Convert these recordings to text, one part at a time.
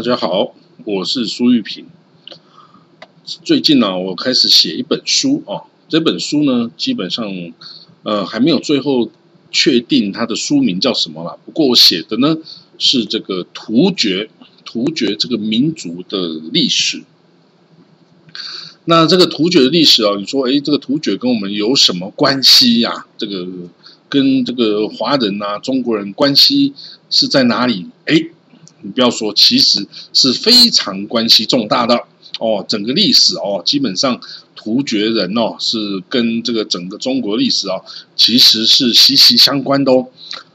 大家好，我是苏玉平。最近呢，我开始写一本书哦。这本书呢，基本上呃还没有最后确定它的书名叫什么了。不过我写的呢是这个突厥，突厥这个民族的历史。那这个突厥的历史啊，你说，哎，这个突厥跟我们有什么关系呀？这个跟这个华人啊、中国人关系是在哪里？哎。你不要说，其实是非常关系重大的哦。整个历史哦，基本上突厥人哦是跟这个整个中国历史哦，其实是息息相关的哦。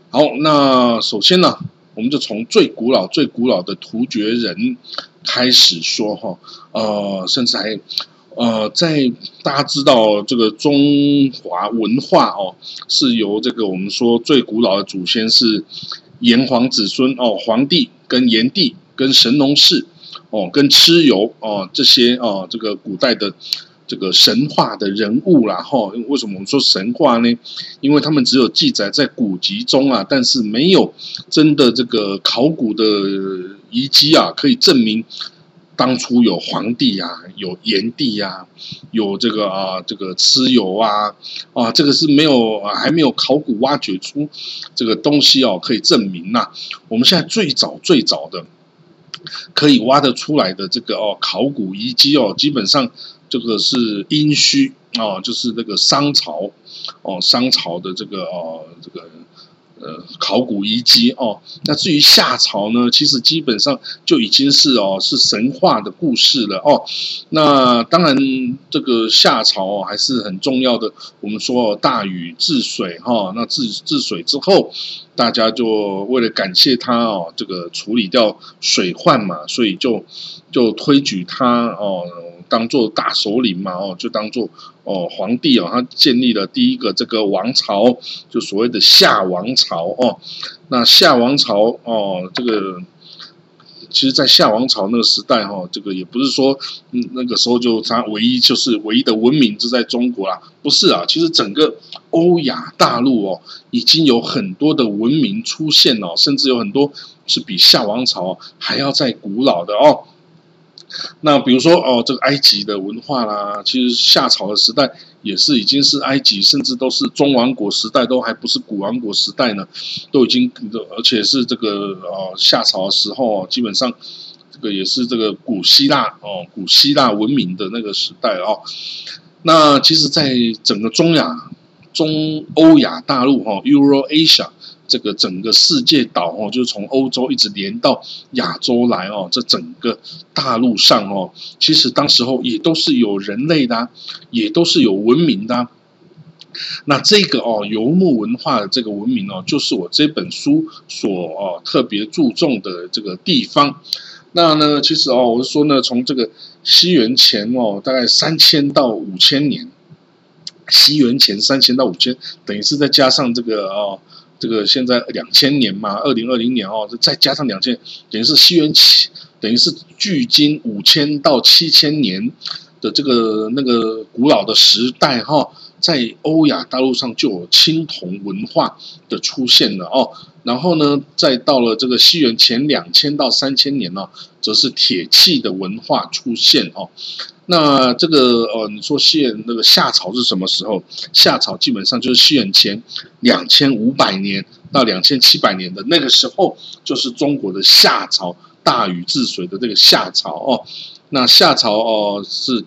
好，那首先呢，我们就从最古老、最古老的突厥人开始说哈。呃，甚至还呃，在大家知道这个中华文化哦，是由这个我们说最古老的祖先是炎黄子孙哦，皇帝。跟炎帝、跟神农氏，哦，跟蚩尤，哦，这些哦，这个古代的这个神话的人物啦，哈，为什么我们说神话呢？因为他们只有记载在古籍中啊，但是没有真的这个考古的遗迹啊，可以证明当初有皇帝呀，有炎帝呀，有这个啊，这个蚩尤啊，啊，这个是没有还没有考古挖掘出这个东西哦，可以证明呐。我们现在最早最早的可以挖得出来的这个哦考古遗迹哦，基本上这个是殷墟哦，就是那个商朝哦，商朝的这个哦这个。呃，考古遗迹哦，那至于夏朝呢，其实基本上就已经是哦，是神话的故事了哦。那当然，这个夏朝还是很重要的。我们说大禹治水哈，那治治水之后，大家就为了感谢他哦，这个处理掉水患嘛，所以就就推举他哦。当做大首领嘛，哦，就当做哦皇帝哦，他建立了第一个这个王朝，就所谓的夏王朝哦。那夏王朝哦，这个其实，在夏王朝那个时代哈，这个也不是说那个时候就他唯一就是唯一的文明就在中国啦，不是啊。其实整个欧亚大陆哦，已经有很多的文明出现哦，甚至有很多是比夏王朝还要再古老的哦。那比如说哦，这个埃及的文化啦，其实夏朝的时代也是已经是埃及，甚至都是中王国时代，都还不是古王国时代呢，都已经，而且是这个呃夏朝的时候，基本上这个也是这个古希腊哦，古希腊文明的那个时代哦。那其实，在整个中亚、中欧亚大陆哈 （Euro Asia）。这个整个世界岛哦，就是从欧洲一直连到亚洲来哦，这整个大陆上哦，其实当时候也都是有人类的，也都是有文明的。那这个哦游牧文化的这个文明哦，就是我这本书所哦特别注重的这个地方。那呢，其实哦，我是说呢，从这个西元前哦，大概三千到五千年，西元前三千到五千，等于是再加上这个哦。这个现在两千年嘛，二零二零年哦，再加上两千，等于是西元七，等于是距今五千到七千年的这个那个古老的时代哈，在欧亚大陆上就有青铜文化的出现了哦。然后呢，再到了这个西元前两千到三千年呢，则是铁器的文化出现哦。那这个呃，你说西元那个夏朝是什么时候？夏朝基本上就是西元前两千五百年到两千七百年的那个时候，就是中国的夏朝，大禹治水的这个夏朝哦。那夏朝哦是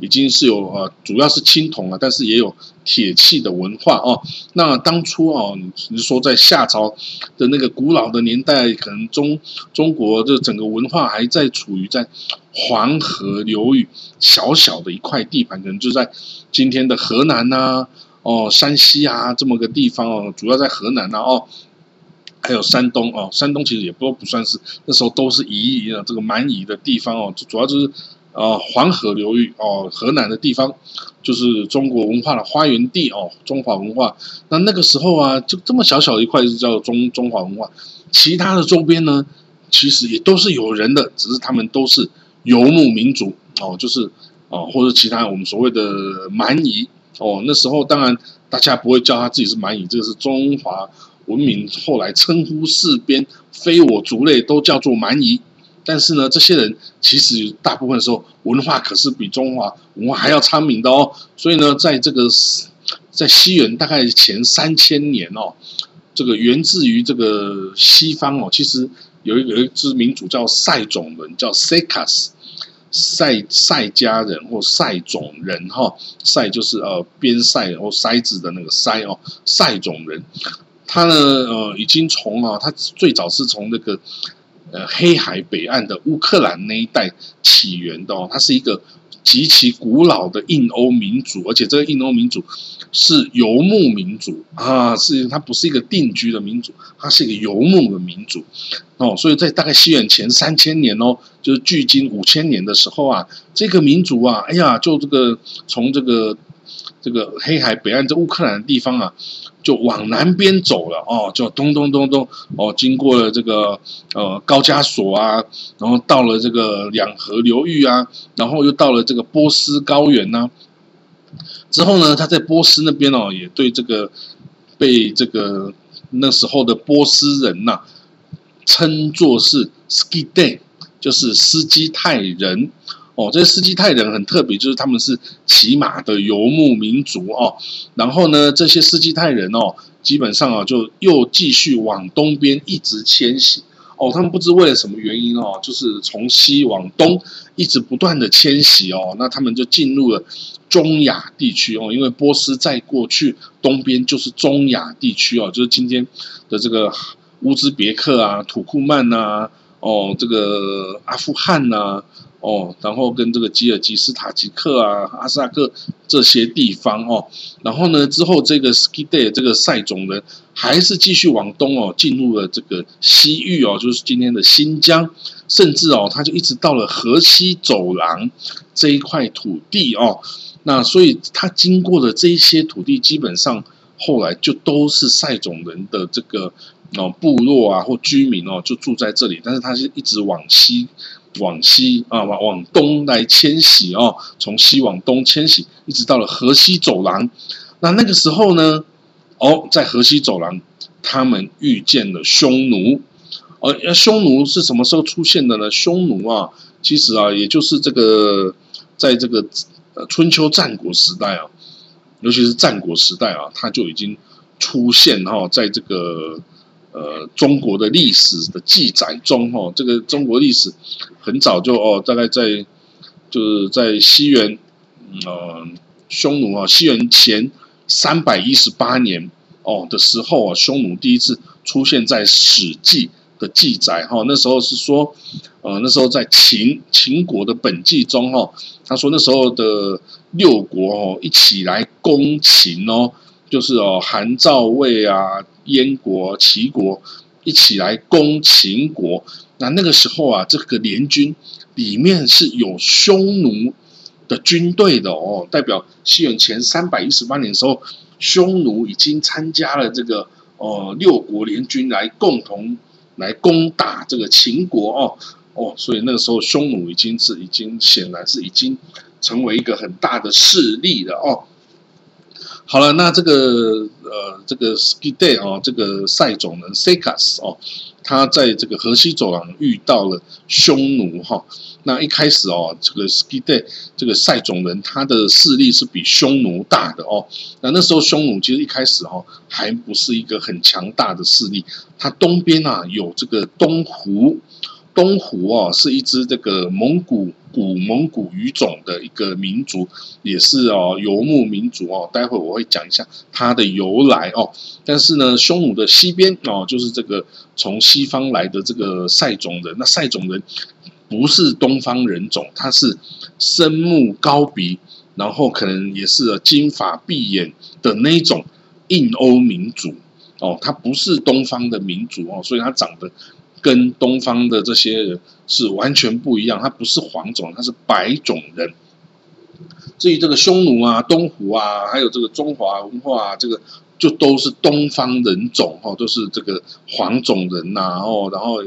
已经是有呃，主要是青铜啊，但是也有铁器的文化哦。那当初哦，你说在夏朝的那个古老的年代，可能中中国的整个文化还在处于在黄河流域小小的一块地盘，可能就在今天的河南呐，哦山西啊这么个地方哦，主要在河南呐哦。还有山东哦，山东其实也不不算是那时候都是夷的这个蛮夷的地方哦，主要就是呃黄河流域哦，河南的地方就是中国文化的发源地哦，中华文化。那那个时候啊，就这么小小一块是叫中中华文化，其他的周边呢，其实也都是有人的，只是他们都是游牧民族哦，就是哦或者其他我们所谓的蛮夷哦，那时候当然大家不会叫他自己是蛮夷，这个是中华。文明后来称呼四边非我族类都叫做蛮夷但是呢，这些人其实大部分时候文化可是比中华文化还要昌明的哦。所以呢，在这个在西元大概前三千年哦，这个源自于这个西方哦，其实有一有一支民族叫塞种人，叫 Secas。塞塞家人或塞种人哈，塞就是呃边塞或塞子的那个塞哦，塞种人，他呢呃已经从啊，他最早是从那个呃黑海北岸的乌克兰那一带起源的哦，他是一个。极其古老的印欧民族，而且这个印欧民族是游牧民族啊，是它不是一个定居的民族，它是一个游牧的民族哦。所以在大概西元前三千年哦，就是距今五千年的时候啊，这个民族啊，哎呀，就这个从这个这个黑海北岸这乌克兰的地方啊。就往南边走了哦，就咚咚咚咚哦，经过了这个呃高加索啊，然后到了这个两河流域啊，然后又到了这个波斯高原呐。之后呢，他在波斯那边哦，也对这个被这个那时候的波斯人呐称作是 Skide，就是斯基泰人。哦，这些斯基泰人很特别，就是他们是骑马的游牧民族哦。然后呢，这些斯基泰人哦，基本上啊，就又继续往东边一直迁徙。哦，他们不知为了什么原因哦，就是从西往东一直不断的迁徙哦。那他们就进入了中亚地区哦，因为波斯在过去东边就是中亚地区哦，就是今天的这个乌兹别克啊、土库曼呐，哦，这个阿富汗呐。哦，然后跟这个吉尔吉斯、塔吉克啊、阿萨克这些地方哦，然后呢，之后这个 Skide 这个塞种人还是继续往东哦，进入了这个西域哦，就是今天的新疆，甚至哦，他就一直到了河西走廊这一块土地哦，那所以他经过的这一些土地，基本上后来就都是塞种人的这个哦部落啊或居民哦，就住在这里，但是他是一直往西。往西啊，往往东来迁徙哦，从西往东迁徙，一直到了河西走廊。那那个时候呢，哦，在河西走廊，他们遇见了匈奴。呃，匈奴是什么时候出现的呢？匈奴啊，其实啊，也就是这个，在这个春秋战国时代啊，尤其是战国时代啊，它就已经出现哈，在这个。呃，中国的历史的记载中，哦，这个中国历史很早就哦，大概在就是在西元，呃，匈奴啊，西元前三百一十八年哦的时候啊，匈奴第一次出现在《史记》的记载哈，那时候是说，呃，那时候在秦秦国的本纪中哈，他说那时候的六国哦一起来攻秦哦。就是哦，韩赵魏啊，燕国、齐国一起来攻秦国。那那个时候啊，这个联军里面是有匈奴的军队的哦，代表西元前三百一十八年的时候，匈奴已经参加了这个哦六国联军来共同来攻打这个秦国哦哦，所以那个时候匈奴已经是已经显然是已经成为一个很大的势力了哦。好了，那这个呃，这个 Ski Day 哦，这个塞种人 Sekas 哦，他在这个河西走廊遇到了匈奴哈。那一开始哦，这个 Ski Day 这个塞种人他的势力是比匈奴大的哦。那那时候匈奴其实一开始哦，还不是一个很强大的势力，它东边啊有这个东湖。东湖哦，是一支这个蒙古古蒙古语种的一个民族，也是哦游牧民族哦。待会我会讲一下它的由来哦。但是呢，匈奴的西边哦，就是这个从西方来的这个塞种人。那塞种人不是东方人种，他是深目高鼻，然后可能也是金发碧眼的那种印欧民族哦。他不是东方的民族哦，所以他长得。跟东方的这些人是完全不一样，他不是黄种，他是白种人。至于这个匈奴啊、东湖啊，还有这个中华文化啊，这个就都是东方人种哈，都是这个黄种人呐，然后，然后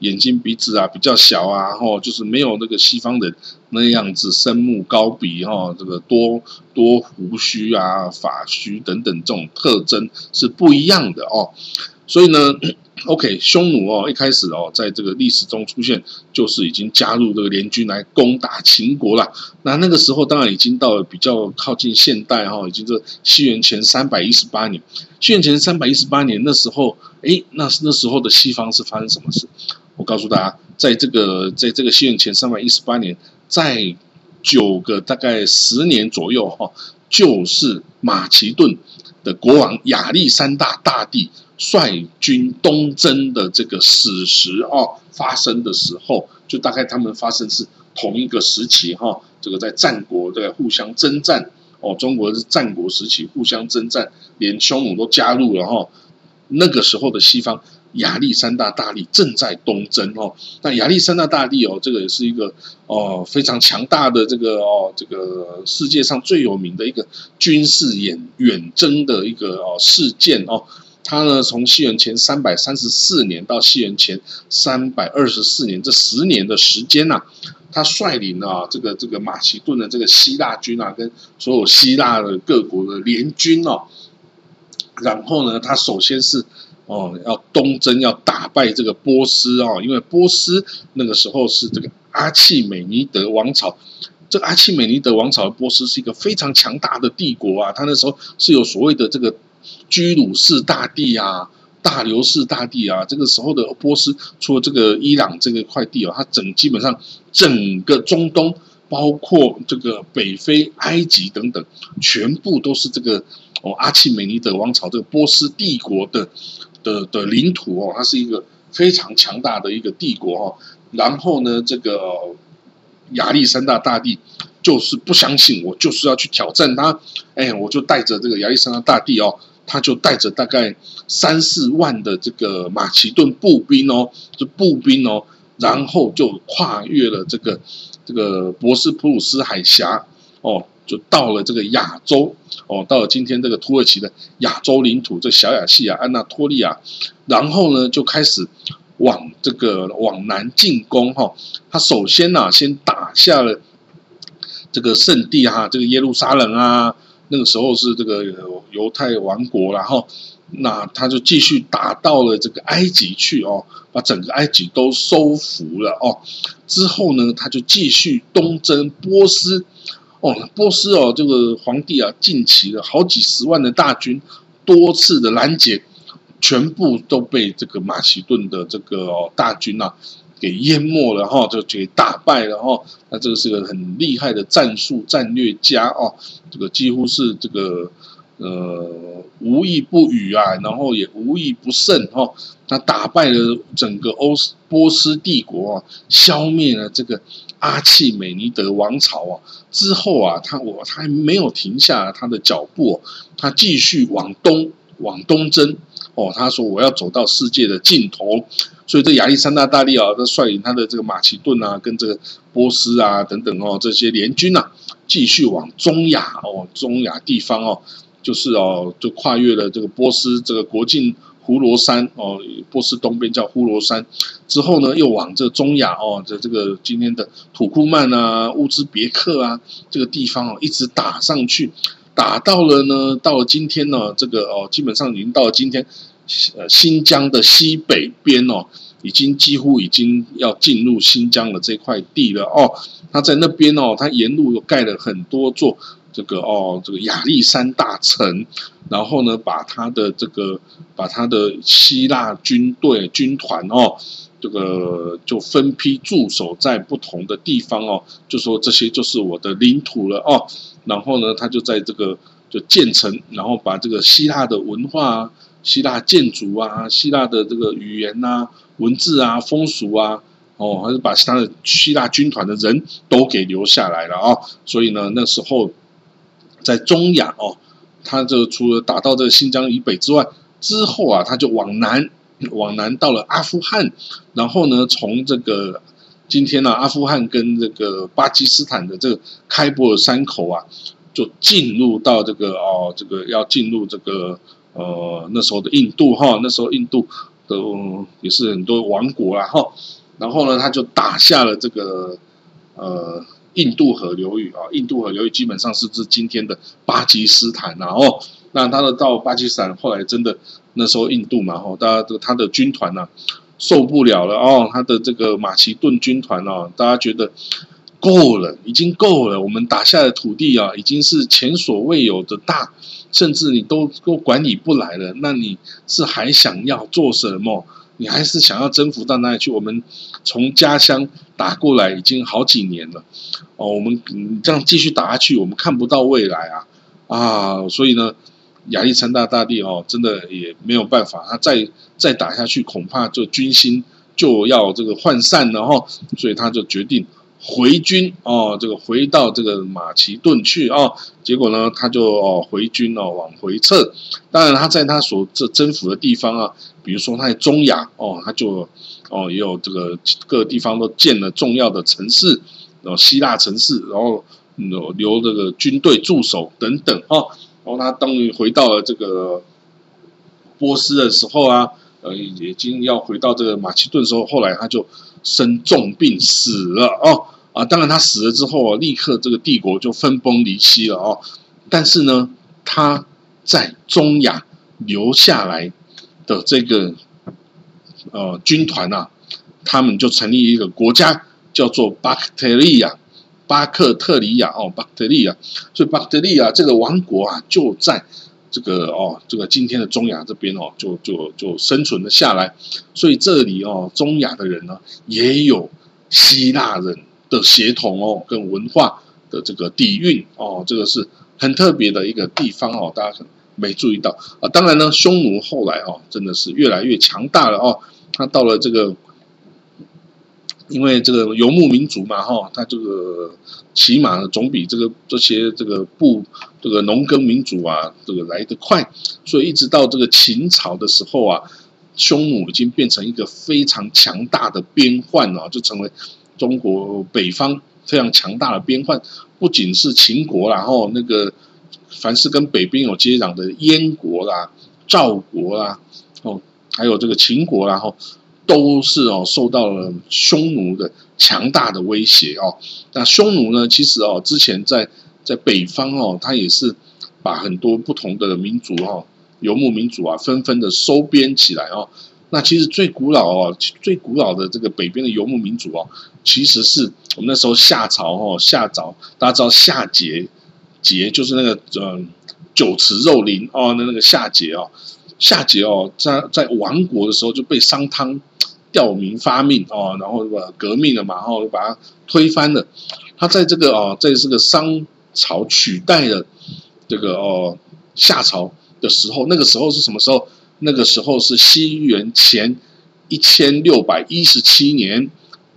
眼睛鼻子啊比较小啊，哦，就是没有那个西方人那样子深目高鼻哈，这个多多胡须啊、发须等等这种特征是不一样的哦，所以呢。OK，匈奴哦，一开始哦，在这个历史中出现，就是已经加入这个联军来攻打秦国了。那那个时候当然已经到了比较靠近现代哈，已经是西元前三百一十八年。西元前三百一十八年那时候，哎，那那时候的西方是发生什么事？我告诉大家，在这个在这个西元前三百一十八年，在九个大概十年左右哈，就是马其顿的国王亚历山大大帝。率军东征的这个史实哦，发生的时候，就大概他们发生是同一个时期哈。这个在战国在互相征战哦，中国是战国时期互相征战，连匈奴都加入了哈。那个时候的西方亚历山大大帝正在东征哦。那亚历山大大帝哦，这个也是一个哦非常强大的这个哦这个世界上最有名的一个军事远远征的一个哦事件哦。他呢，从西元前三百三十四年到西元前三百二十四年这十年的时间呐，他率领啊这个这个马其顿的这个希腊军啊，跟所有希腊的各国的联军哦，然后呢，他首先是哦要东征，要打败这个波斯哦，因为波斯那个时候是这个阿契美尼德王朝，这个阿契美尼德王朝的波斯是一个非常强大的帝国啊，他那时候是有所谓的这个。居鲁士大帝啊，大流士大帝啊，这个时候的波斯，除了这个伊朗这个块地哦，它整基本上整个中东，包括这个北非、埃及等等，全部都是这个哦阿契美尼德王朝这个波斯帝国的的的领土哦，它是一个非常强大的一个帝国哦。然后呢，这个亚历山大大帝就是不相信，我就是要去挑战他，哎，我就带着这个亚历山大大帝哦。他就带着大概三四万的这个马其顿步兵哦，这步兵哦，然后就跨越了这个这个博斯普鲁斯海峡哦，就到了这个亚洲哦，到了今天这个土耳其的亚洲领土，这小亚细亚、安纳托利亚，然后呢就开始往这个往南进攻哈。他首先呢，先打下了这个圣地哈，这个耶路撒冷啊。那个时候是这个犹太王国，然后那他就继续打到了这个埃及去哦，把整个埃及都收服了哦。之后呢，他就继续东征波斯哦，波斯哦，这个皇帝啊，近期的好几十万的大军，多次的拦截，全部都被这个马其顿的这个大军啊。给淹没了哈，就给打败了哈。那这个是个很厉害的战术战略家哦，这个几乎是这个呃无一不语啊，然后也无一不胜哈。他打败了整个欧斯波斯帝国啊，消灭了这个阿契美尼德王朝啊。之后啊，他我他还没有停下他的脚步，他继续往东往东征哦。他说我要走到世界的尽头。所以这亚历山大大帝啊，他率领他的这个马其顿啊，跟这个波斯啊等等哦，这些联军呐，继续往中亚哦，中亚地方哦，就是哦，就跨越了这个波斯这个国境胡罗山哦，波斯东边叫呼罗山，之后呢，又往这中亚哦，这这个今天的土库曼啊、乌兹别克啊这个地方哦，一直打上去，打到了呢，到了今天呢，这个哦，基本上已经到了今天。呃，新疆的西北边哦，已经几乎已经要进入新疆的这块地了哦。他在那边哦，他沿路又盖了很多座这个哦，这个亚历山大城，然后呢，把他的这个把他的希腊军队军团哦，这个就分批驻守在不同的地方哦，就说这些就是我的领土了哦。然后呢，他就在这个就建成，然后把这个希腊的文化。希腊建筑啊，希腊的这个语言呐、文字啊、风俗啊，哦，还是把他的希腊军团的人都给留下来了啊。所以呢，那时候在中亚哦，他这除了打到这个新疆以北之外，之后啊，他就往南，往南到了阿富汗，然后呢，从这个今天呢，阿富汗跟这个巴基斯坦的这个开伯尔山口啊，就进入到这个哦，这个要进入这个。呃，那时候的印度哈，那时候印度的也是很多王国啦哈，然后呢，他就打下了这个呃印度河流域啊，印度河流域基本上是指今天的巴基斯坦然后，那他的到巴基斯坦后来真的那时候印度嘛，哦，大家的他的军团呐受不了了哦，他的这个马其顿军团哦，大家觉得够了，已经够了，我们打下的土地啊，已经是前所未有的大，甚至你都都管理不来了，那你是还想要做什么？你还是想要征服到哪里去？我们从家乡打过来已经好几年了，哦，我们这样继续打下去，我们看不到未来啊啊！所以呢，亚历山大大帝哦，真的也没有办法，他再再打下去，恐怕就军心就要这个涣散了哈。所以他就决定回军哦，这个回到这个马其顿去哦。结果呢，他就哦回军哦往回撤。当然，他在他所这征服的地方啊。比如说，他在中亚哦，他就哦也有这个各地方都建了重要的城市，然后希腊城市，然后留留这个军队驻守等等哦。然后他当于回到了这个波斯的时候啊，呃，已经要回到这个马其顿时候，后来他就生重病死了哦啊。当然，他死了之后啊，立刻这个帝国就分崩离析了哦。但是呢，他在中亚留下来。的这个呃军团啊，他们就成立一个国家，叫做巴克特利亚，巴克特里亚哦，巴克特利亚，所以巴克特利亚这个王国啊，就在这个哦，这个今天的中亚这边哦，就就就生存了下来。所以这里哦，中亚的人呢，也有希腊人的协同哦，跟文化的这个底蕴哦，这个是很特别的一个地方哦，大家可能。没注意到啊，当然呢，匈奴后来哦，真的是越来越强大了哦。他到了这个，因为这个游牧民族嘛哈，他这个起码总比这个这些这个部这个农耕民族啊，这个来得快。所以一直到这个秦朝的时候啊，匈奴已经变成一个非常强大的边患了，就成为中国北方非常强大的边患。不仅是秦国，然后那个。凡是跟北边有接壤的燕国啦、赵国啦，哦，还有这个秦国啦，后都是哦受到了匈奴的强大的威胁哦。那匈奴呢，其实哦之前在在北方哦，他也是把很多不同的民族哦游牧民族啊纷纷的收编起来哦。那其实最古老哦最古老的这个北边的游牧民族哦，其实是我们那时候夏朝哦夏朝，大家知道夏桀。桀就是那个嗯酒池肉林哦，那那个夏桀哦，夏桀哦，在在亡国的时候就被商汤吊民发命哦，然后把革命了嘛，然后把他推翻了。他在这个哦，在这个商朝取代了这个哦夏朝的时候，那个时候是什么时候？那个时候是西元前一千六百一十七年，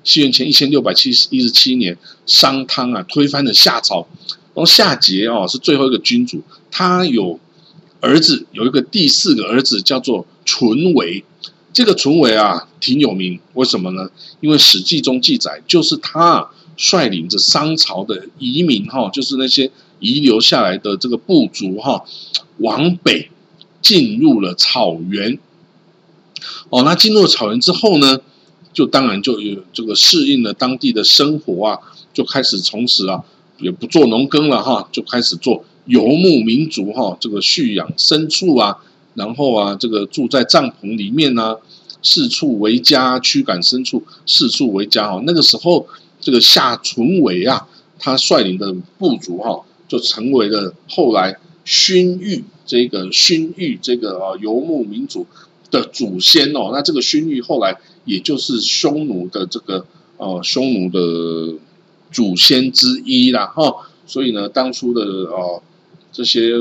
西元前一千六百七十一十七年，商汤啊推翻了夏朝。然后夏桀哦是最后一个君主，他有儿子，有一个第四个儿子叫做淳维。这个淳维啊挺有名，为什么呢？因为《史记》中记载，就是他率领着商朝的移民哈，就是那些遗留下来的这个部族哈，往北进入了草原。哦，那进入了草原之后呢，就当然就有这个适应了当地的生活啊，就开始从此啊。也不做农耕了哈，就开始做游牧民族哈，这个蓄养牲畜啊，然后啊，这个住在帐篷里面呢，四处为家，驱赶牲畜，四处为家哈。那个时候，这个夏淳伟啊，他率领的部族哈，就成为了后来勋域这个勋域这个啊游牧民族的祖先哦。那这个勋域后来也就是匈奴的这个呃匈奴的。祖先之一啦，哈，所以呢，当初的哦，这些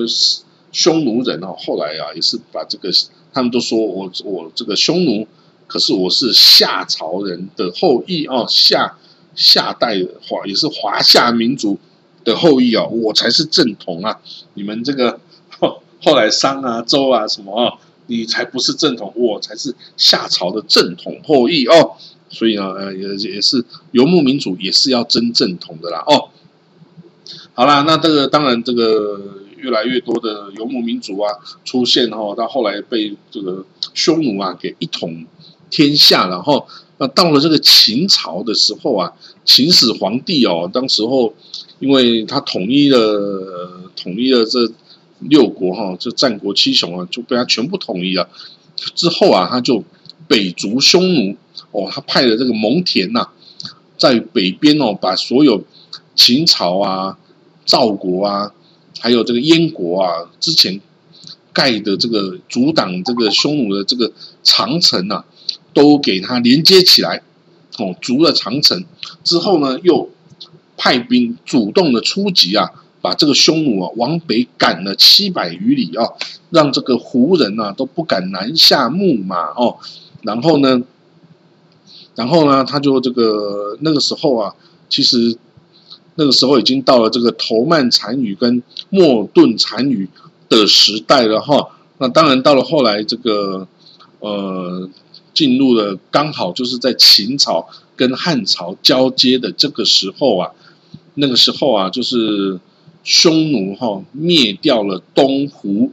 匈奴人哦，后来啊，也是把这个，他们都说我我这个匈奴，可是我是夏朝人的后裔哦，夏夏代华也是华夏民族的后裔哦，我才是正统啊，你们这个后后来商啊周啊什么，你才不是正统，我才是夏朝的正统后裔哦。所以呢，呃，也也是游牧民族也是要真正统的啦。哦，好啦，那这个当然，这个越来越多的游牧民族啊出现哦，到后来被这个匈奴啊给一统天下，然后那到了这个秦朝的时候啊，秦始皇帝哦，当时候因为他统一了统一了这六国哈，这战国七雄啊，就被他全部统一了。之后啊，他就北逐匈奴哦，他派了这个蒙恬呐，在北边哦，把所有秦朝啊、赵国啊，还有这个燕国啊，之前盖的这个阻挡这个匈奴的这个长城呐，都给他连接起来哦，筑了长城之后呢，又派兵主动的出击啊。把这个匈奴啊往北赶了七百余里啊，让这个胡人呐都不敢南下牧马哦。然后呢，然后呢，他就这个那个时候啊，其实那个时候已经到了这个头曼单于跟莫顿单于的时代了哈。那当然到了后来这个呃进入了刚好就是在秦朝跟汉朝交接的这个时候啊，那个时候啊就是。匈奴哈灭掉了东胡，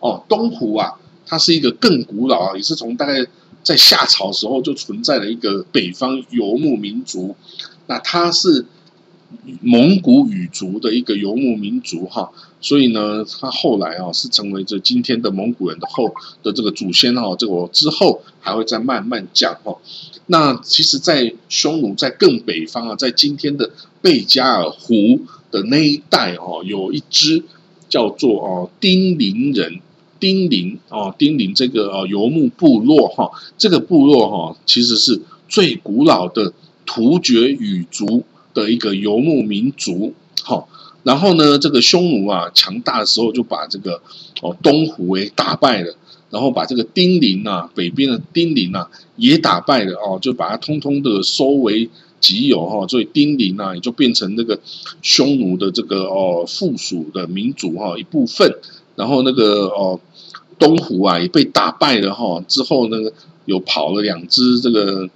哦，东胡啊，它是一个更古老啊，也是从大概在夏朝时候就存在的一个北方游牧民族。那它是蒙古语族的一个游牧民族哈，所以呢，他后来啊是成为这今天的蒙古人的后的这个祖先哈。这我之后还会再慢慢讲哈。那其实，在匈奴在更北方啊，在今天的贝加尔湖。的那一代哦，有一支叫做哦丁零人，丁零哦丁零这个哦游牧部落哈，这个部落哈其实是最古老的突厥语族的一个游牧民族哈。然后呢，这个匈奴啊强大的时候就把这个哦东胡诶打败了，然后把这个丁零啊北边的丁零啊也打败了哦，就把它通通的收为。己有哈，所以丁零啊，也就变成那个匈奴的这个哦附属的民族哈一部分。然后那个哦东胡啊也被打败了哈。之后那个有跑了两支这个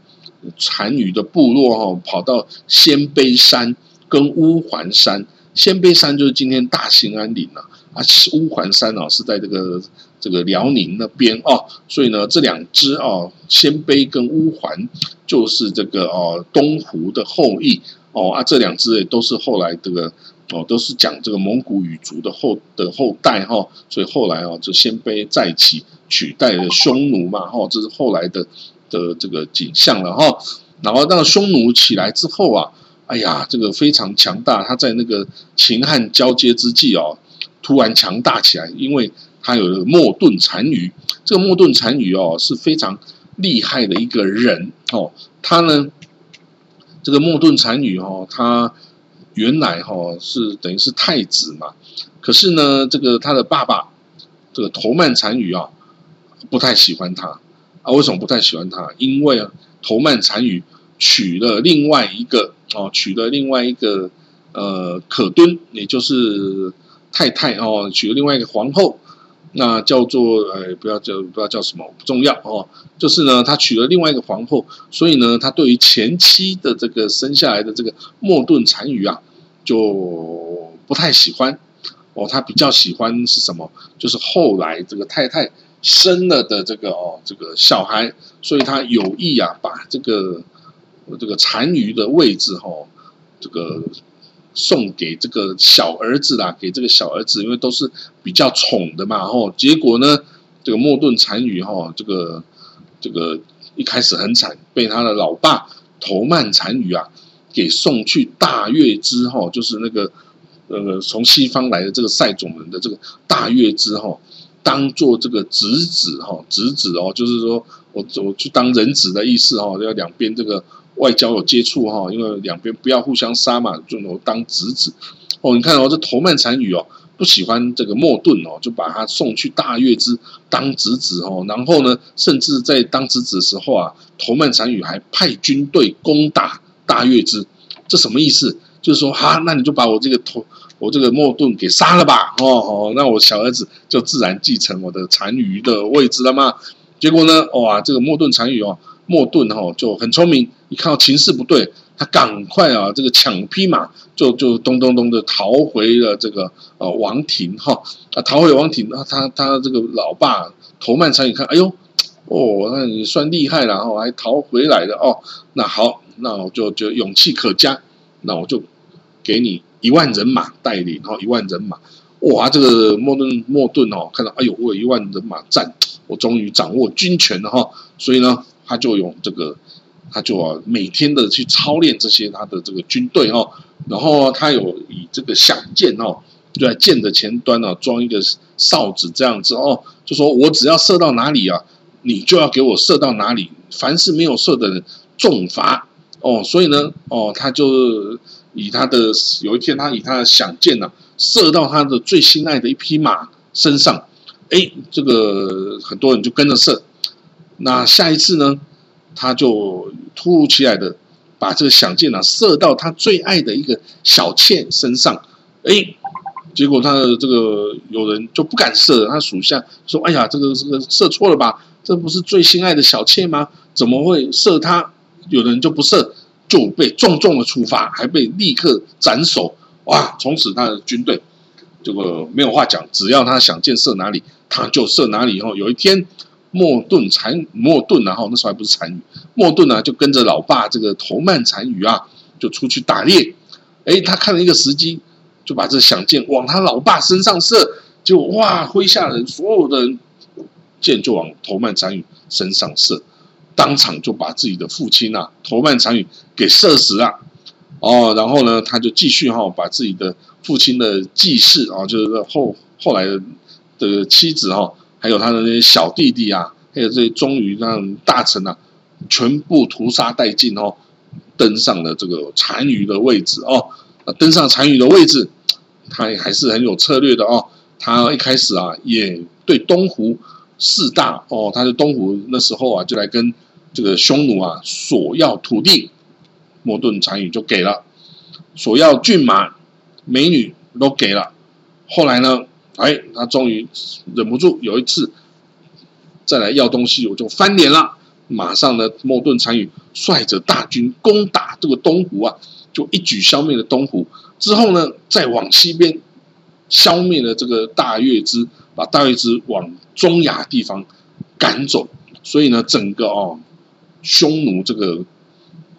残余的部落哈，跑到鲜卑山跟乌桓山。鲜卑山就是今天大兴安岭了啊，乌桓山啊是在这个。这个辽宁那边哦，所以呢，这两支哦，鲜卑跟乌桓就是这个哦东胡的后裔哦啊，这两支也都是后来这个哦，都是讲这个蒙古语族的后的后代哈，所以后来哦，这鲜卑再起取代了匈奴嘛哈，这是后来的的这个景象了哈。然后当匈奴起来之后啊，哎呀，这个非常强大，他在那个秦汉交接之际哦，突然强大起来，因为。他有莫顿单于，这个莫顿单于哦是非常厉害的一个人哦。他呢，这个莫顿单于哦，他原来哈是等于是太子嘛。可是呢，这个他的爸爸这个头曼单于啊，不太喜欢他啊。为什么不太喜欢他？因为啊，头曼单于娶了另外一个哦，娶了另外一个呃可敦，也就是太太哦，娶了另外一个皇后。那叫做呃，不要叫不要叫什么不重要哦，就是呢，他娶了另外一个皇后，所以呢，他对于前妻的这个生下来的这个莫顿单于啊，就不太喜欢哦，他比较喜欢是什么？就是后来这个太太生了的这个哦，这个小孩，所以他有意啊，把这个这个单于的位置哈，这个。送给这个小儿子啦，给这个小儿子，因为都是比较宠的嘛，吼。结果呢，这个莫顿单于哈，这个这个一开始很惨，被他的老爸头曼单于啊给送去大月支哈，就是那个呃从西方来的这个塞种人的这个大月支哈，当做这个侄子哈，侄子哦，就是说我我去当人质的意思哈，要两边这个。外交有接触哈，因为两边不要互相杀嘛，就当侄子哦。你看哦，这头曼单于哦不喜欢这个莫顿哦，就把他送去大月支当侄子哦。然后呢，甚至在当侄子的时候啊，头曼单于还派军队攻打大月支。这什么意思？就是说哈，那你就把我这个头我这个莫顿给杀了吧哦哦，那我小儿子就自然继承我的单于的位置了吗？结果呢，哇，这个莫顿单于哦。莫顿哈就很聪明，一看到情势不对，他赶快啊，这个抢匹马，就就咚咚咚的逃回了这个呃王庭哈啊，逃回王庭，那他他这个老爸头曼参与看，哎呦哦，那你算厉害了哦，还逃回来了哦，那好，那我就就勇气可嘉，那我就给你一万人马带领，哈，一万人马，哇，这个莫顿莫顿哦，看到哎呦，我有一万人马战，我终于掌握军权了哈，所以呢，他就用这个，他就啊每天的去操练这些他的这个军队哦，然后他有以这个响箭哦，就在箭的前端呢装一个哨子这样子哦，就说我只要射到哪里啊，你就要给我射到哪里，凡是没有射的人重罚。哦，所以呢，哦，他就以他的有一天他以他的响箭呢。射到他的最心爱的一匹马身上，哎，这个很多人就跟着射。那下一次呢，他就突如其来的把这个响箭啊射到他最爱的一个小妾身上，哎，结果他的这个有人就不敢射，他属下说：“哎呀，这个这个射错了吧？这不是最心爱的小妾吗？怎么会射他？”有人就不射，就被重重的处罚，还被立刻斩首。哇！从此他的军队这个没有话讲，只要他想箭射哪里，他就射哪里。以后有一天，莫顿残莫顿然后那时候还不是残余，莫顿呢就跟着老爸这个头曼单于啊，就出去打猎。哎，他看了一个时机，就把这响箭往他老爸身上射，就哇，麾下人所有的人箭就往头曼单于身上射，当场就把自己的父亲啊头曼单于给射死了。哦，然后呢，他就继续哈，把自己的父亲的继室啊，就是后后来的妻子哈，还有他的那些小弟弟啊，还有这些忠于让大臣啊，全部屠杀殆尽哦，登上了这个单于的位置哦。登上单于的位置，他还是很有策略的哦。他一开始啊，也对东湖四大哦，他是东湖那时候啊，就来跟这个匈奴啊索要土地。莫顿单于就给了，索要骏马、美女都给了。后来呢，哎，他终于忍不住，有一次再来要东西，我就翻脸了。马上呢，莫顿单于率着大军攻打这个东湖啊，就一举消灭了东湖。之后呢，再往西边消灭了这个大月支，把大月支往中亚地方赶走。所以呢，整个哦，匈奴这个。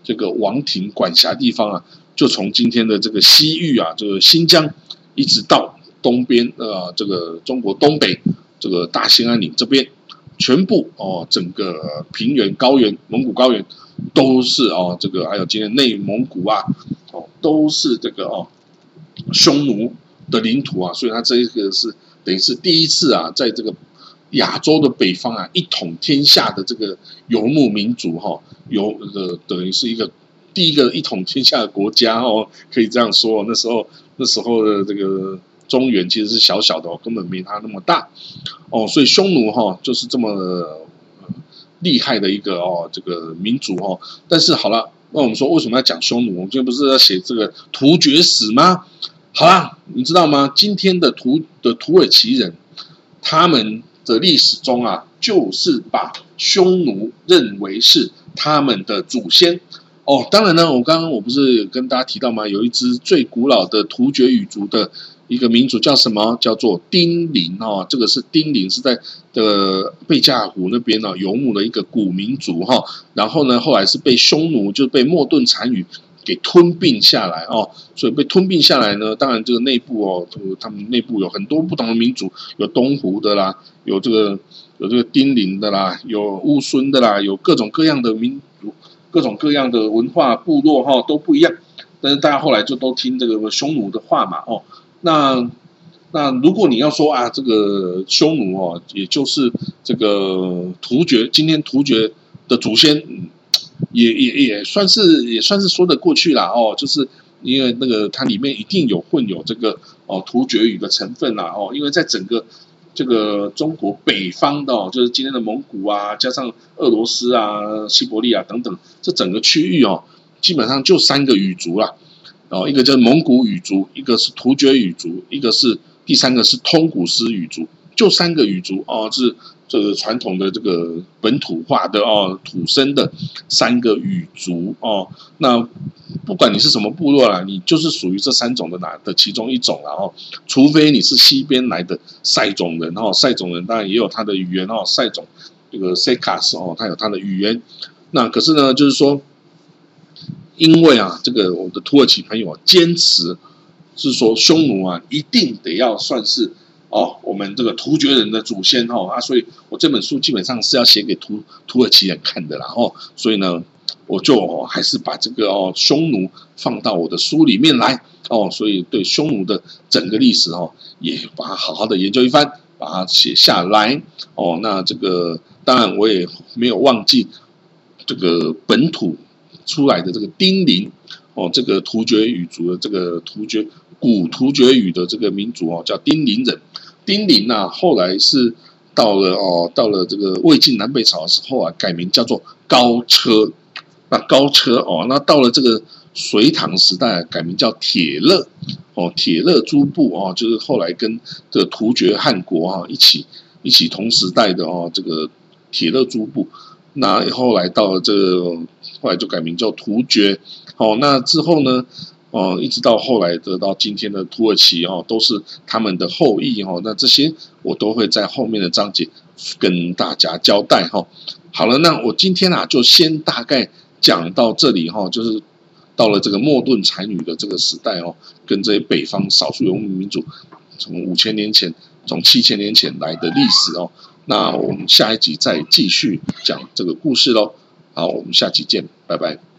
这个王庭管辖地方啊，就从今天的这个西域啊，这个新疆，一直到东边呃，这个中国东北这个大兴安岭这边，全部哦，整个平原、高原、蒙古高原都是哦，这个还有今天内蒙古啊，哦，都是这个哦，匈奴的领土啊，所以它这一个是等于是第一次啊，在这个。亚洲的北方啊，一统天下的这个游牧民族哈，游呃等于是一个第一个一统天下的国家哦，可以这样说。那时候那时候的这个中原其实是小小的哦，根本没它那么大哦，所以匈奴哈就是这么厉害的一个哦这个民族哦。但是好了，那我们说为什么要讲匈奴？我们今天不是要写这个突厥史吗？好了，你知道吗？今天的土的土耳其人，他们。的历史中啊，就是把匈奴认为是他们的祖先哦。当然呢，我刚刚我不是跟大家提到吗？有一支最古老的突厥语族的一个民族叫什么？叫做丁零哦。这个是丁零，是在的贝加尔湖那边呢游牧的一个古民族哈。然后呢，后来是被匈奴，就被莫顿单于。给吞并下来哦，所以被吞并下来呢，当然这个内部哦，这个他们内部有很多不同的民族，有东湖的啦，有这个有这个丁零的啦，有乌孙的啦，有各种各样的民族，各种各样的文化部落哈都不一样，但是大家后来就都听这个匈奴的话嘛哦，那那如果你要说啊，这个匈奴哦，也就是这个突厥，今天突厥的祖先。也也也算是也算是说得过去啦哦，就是因为那个它里面一定有混有这个哦突厥语的成分啦哦，因为在整个这个中国北方的，就是今天的蒙古啊，加上俄罗斯啊、西伯利亚等等，这整个区域哦，基本上就三个语族啦，哦，一个叫蒙古语族，一个是突厥语族，一个是第三个是通古斯语族，就三个语族哦是。这个传统的这个本土化的哦土生的三个语族哦，那不管你是什么部落啦，你就是属于这三种的哪的其中一种了哦。除非你是西边来的塞种人哦，塞种人当然也有他的语言哦，塞种这个塞卡斯哦，他有他的语言。那可是呢，就是说，因为啊，这个我的土耳其朋友坚持是说匈奴啊，一定得要算是哦，我们这个突厥人的祖先哦啊，所以我这本书基本上是要写给土土耳其人看的啦哦，所以呢，我就还是把这个哦匈奴放到我的书里面来哦，所以对匈奴的整个历史哦，也把它好好的研究一番，把它写下来哦。那这个当然我也没有忘记这个本土出来的这个丁零。哦，这个突厥语族的这个突厥古突厥语的这个民族哦，叫丁零人。丁零呐，后来是到了哦，到了这个魏晋南北朝的时候啊，改名叫做高车。那高车哦，那到了这个隋唐时代，改名叫铁勒。哦，铁勒诸部哦，就是后来跟这个突厥汗国啊一起一起同时代的哦，这个铁勒诸部。那后来到了这个，后来就改名叫突厥。哦，那之后呢？哦，一直到后来得到今天的土耳其哦，都是他们的后裔哦。那这些我都会在后面的章节跟大家交代哈。好了，那我今天啊就先大概讲到这里哈，就是到了这个莫顿才女的这个时代哦，跟这些北方少数游牧民族从五千年前、从七千年前来的历史哦。那我们下一集再继续讲这个故事喽。好，我们下期见，拜拜。